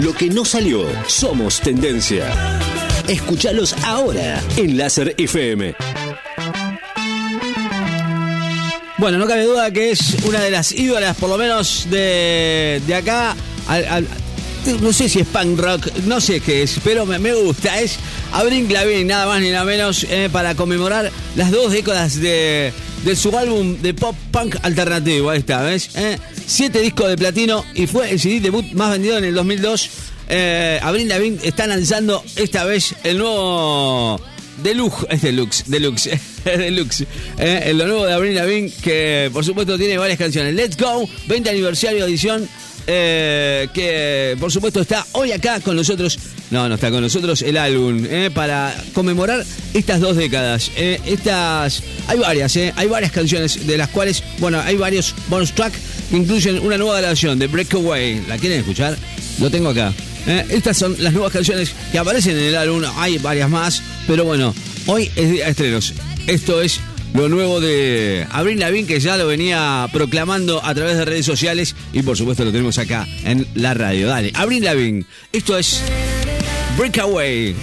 Lo que no salió, somos tendencia. Escuchalos ahora en Láser FM. Bueno, no cabe duda que es una de las ídolas, por lo menos de, de acá. no sé si es punk rock, no sé qué es, pero me, me gusta. Es Avril Lavigne, nada más ni nada menos, eh, para conmemorar las dos décadas de, de su álbum de pop punk alternativo. Ahí está, ¿ves? Eh, siete discos de platino y fue el CD debut más vendido en el 2002. Eh, Avril Lavigne está lanzando esta vez el nuevo Deluxe, es Deluxe, Deluxe, Deluxe. Eh, lo nuevo de Avril Lavigne, que por supuesto tiene varias canciones. Let's Go, 20 aniversario edición, eh, que por supuesto está hoy acá con nosotros. No, no está con nosotros el álbum, eh, para conmemorar estas dos décadas. Eh, estas, hay varias, hay varias canciones de las cuales, bueno, hay varios bonus track que incluyen una nueva grabación de Breakaway. ¿La quieren escuchar? Lo tengo acá. Estas son las nuevas canciones que aparecen en el álbum. Hay varias más, pero bueno, hoy es día de estrenos. Esto es lo nuevo de Avril Lavigne, que ya lo venía proclamando a través de redes sociales y por supuesto lo tenemos acá en la radio. Dale, Avril Lavigne. Esto es Breakaway. ¿eh?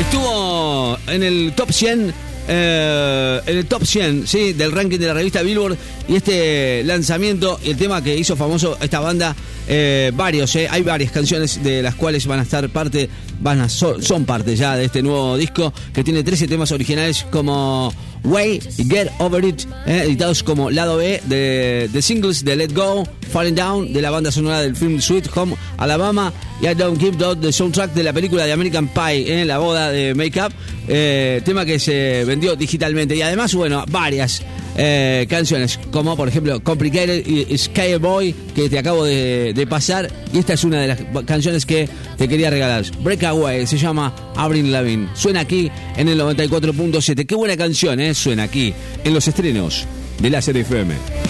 Estuvo en el top 100. eh, en el top 100 ¿sí? del ranking de la revista Billboard y este lanzamiento y el tema que hizo famoso esta banda eh, varios, hay varias canciones de las cuales van a estar parte, van a so- son parte ya de este nuevo disco que tiene 13 temas originales como Way Get Over It, eh, editados como lado B de, de singles de Let Go, Falling Down, de la banda sonora del film Sweet Home Alabama y I Don't Give Dot, de soundtrack de la película de American Pie, eh, la boda de Make Up, eh, tema que se vendió digitalmente. Y además, bueno, varias eh, canciones, como por ejemplo Complicated y Sky Boy, que te acabo de, pasar. Y esta es una de las canciones que te quería regalar. Breakaway, se llama Avril Lavigne. Suena aquí en el 94.7. Qué buena canción, ¿eh? Suena aquí en los estrenos de Láser FM.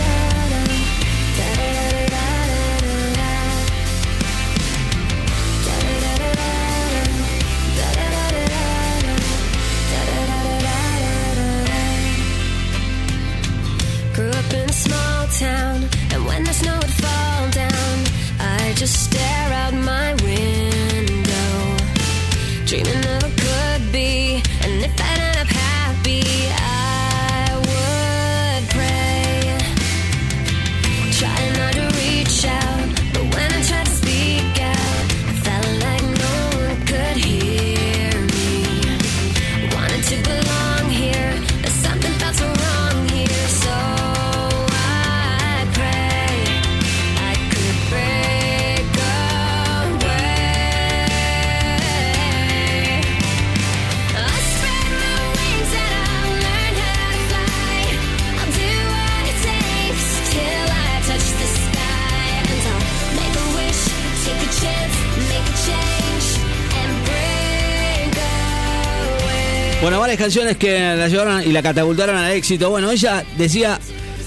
Bueno, varias canciones que la llevaron y la catapultaron al éxito. Bueno, ella decía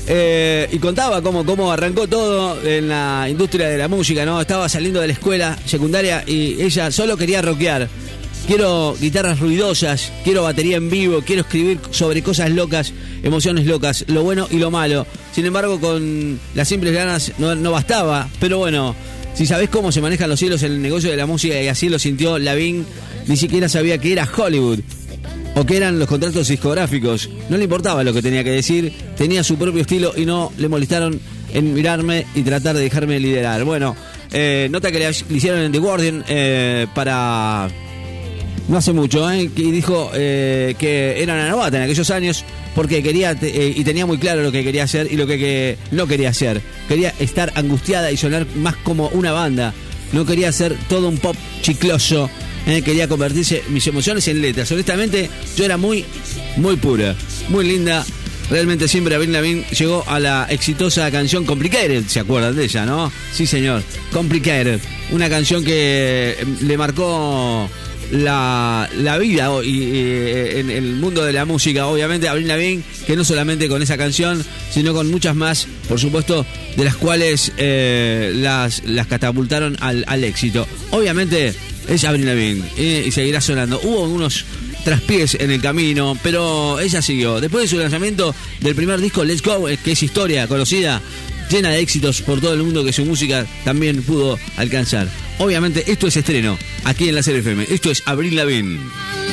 eh, y contaba cómo, cómo arrancó todo en la industria de la música, ¿no? Estaba saliendo de la escuela secundaria y ella solo quería rockear. Quiero guitarras ruidosas, quiero batería en vivo, quiero escribir sobre cosas locas, emociones locas, lo bueno y lo malo. Sin embargo, con las simples ganas no, no bastaba. Pero bueno, si sabés cómo se manejan los cielos en el negocio de la música y así lo sintió Lavín, ni siquiera sabía que era Hollywood o que eran los contratos discográficos. No le importaba lo que tenía que decir, tenía su propio estilo y no le molestaron en mirarme y tratar de dejarme liderar. Bueno, eh, nota que le, hicieron en The Guardian eh, para... No hace mucho, ¿eh? y dijo eh, que era una novata en aquellos años porque quería eh, y tenía muy claro lo que quería hacer y lo que, que no quería hacer. Quería estar angustiada y sonar más como una banda. No quería hacer todo un pop chicloso. ¿Eh? Quería convertirse mis emociones en letras. Honestamente, yo era muy, muy pura, muy linda. Realmente siempre Avril Lavigne llegó a la exitosa canción Complicated, ¿se acuerdan de ella, no? Sí, señor, Complicated. Una canción que eh, le marcó la, la vida y, y, en el mundo de la música, obviamente, Avril Lavigne, que no solamente con esa canción, sino con muchas más, por supuesto, de las cuales eh, las, las catapultaron al, al éxito. Obviamente es Avril Lavigne eh, y seguirá sonando. Hubo unos traspiés en el camino, pero ella siguió. Después de su lanzamiento del primer disco, Let's Go, eh, que es historia conocida, llena de éxitos por todo el mundo que su música también pudo alcanzar. Obviamente, esto es estreno aquí en la serie FM. Esto es Abril. I'll